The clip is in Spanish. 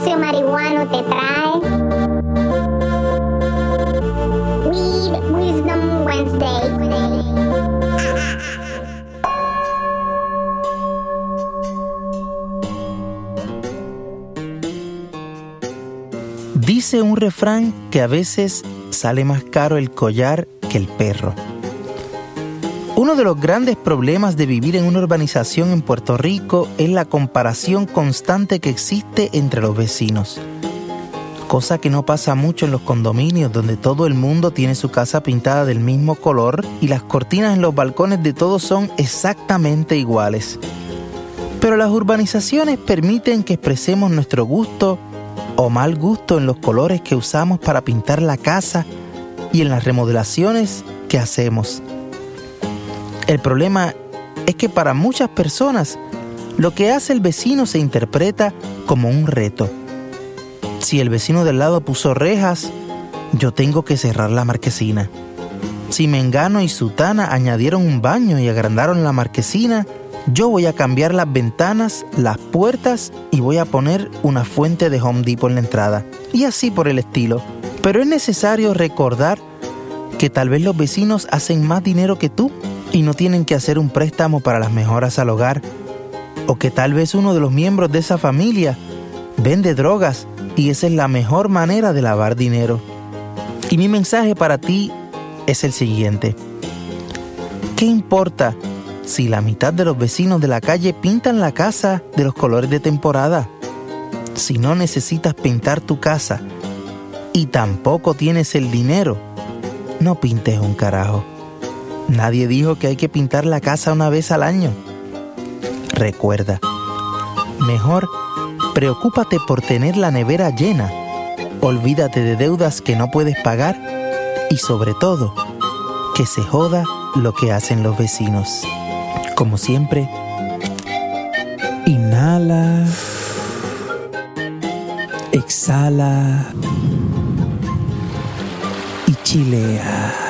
espacio marihuano te trae Weed Wisdom Wednesday. Dice un refrán que a veces sale más caro el collar que el perro. Uno de los grandes problemas de vivir en una urbanización en Puerto Rico es la comparación constante que existe entre los vecinos. Cosa que no pasa mucho en los condominios donde todo el mundo tiene su casa pintada del mismo color y las cortinas en los balcones de todos son exactamente iguales. Pero las urbanizaciones permiten que expresemos nuestro gusto o mal gusto en los colores que usamos para pintar la casa y en las remodelaciones que hacemos. El problema es que para muchas personas lo que hace el vecino se interpreta como un reto. Si el vecino del lado puso rejas, yo tengo que cerrar la marquesina. Si Mengano y Sutana añadieron un baño y agrandaron la marquesina, yo voy a cambiar las ventanas, las puertas y voy a poner una fuente de Home Depot en la entrada. Y así por el estilo. Pero es necesario recordar que tal vez los vecinos hacen más dinero que tú y no tienen que hacer un préstamo para las mejoras al hogar, o que tal vez uno de los miembros de esa familia vende drogas y esa es la mejor manera de lavar dinero. Y mi mensaje para ti es el siguiente. ¿Qué importa si la mitad de los vecinos de la calle pintan la casa de los colores de temporada? Si no necesitas pintar tu casa y tampoco tienes el dinero, no pintes un carajo. Nadie dijo que hay que pintar la casa una vez al año. Recuerda, mejor preocúpate por tener la nevera llena, olvídate de deudas que no puedes pagar y sobre todo, que se joda lo que hacen los vecinos. Como siempre, inhala, exhala y chilea.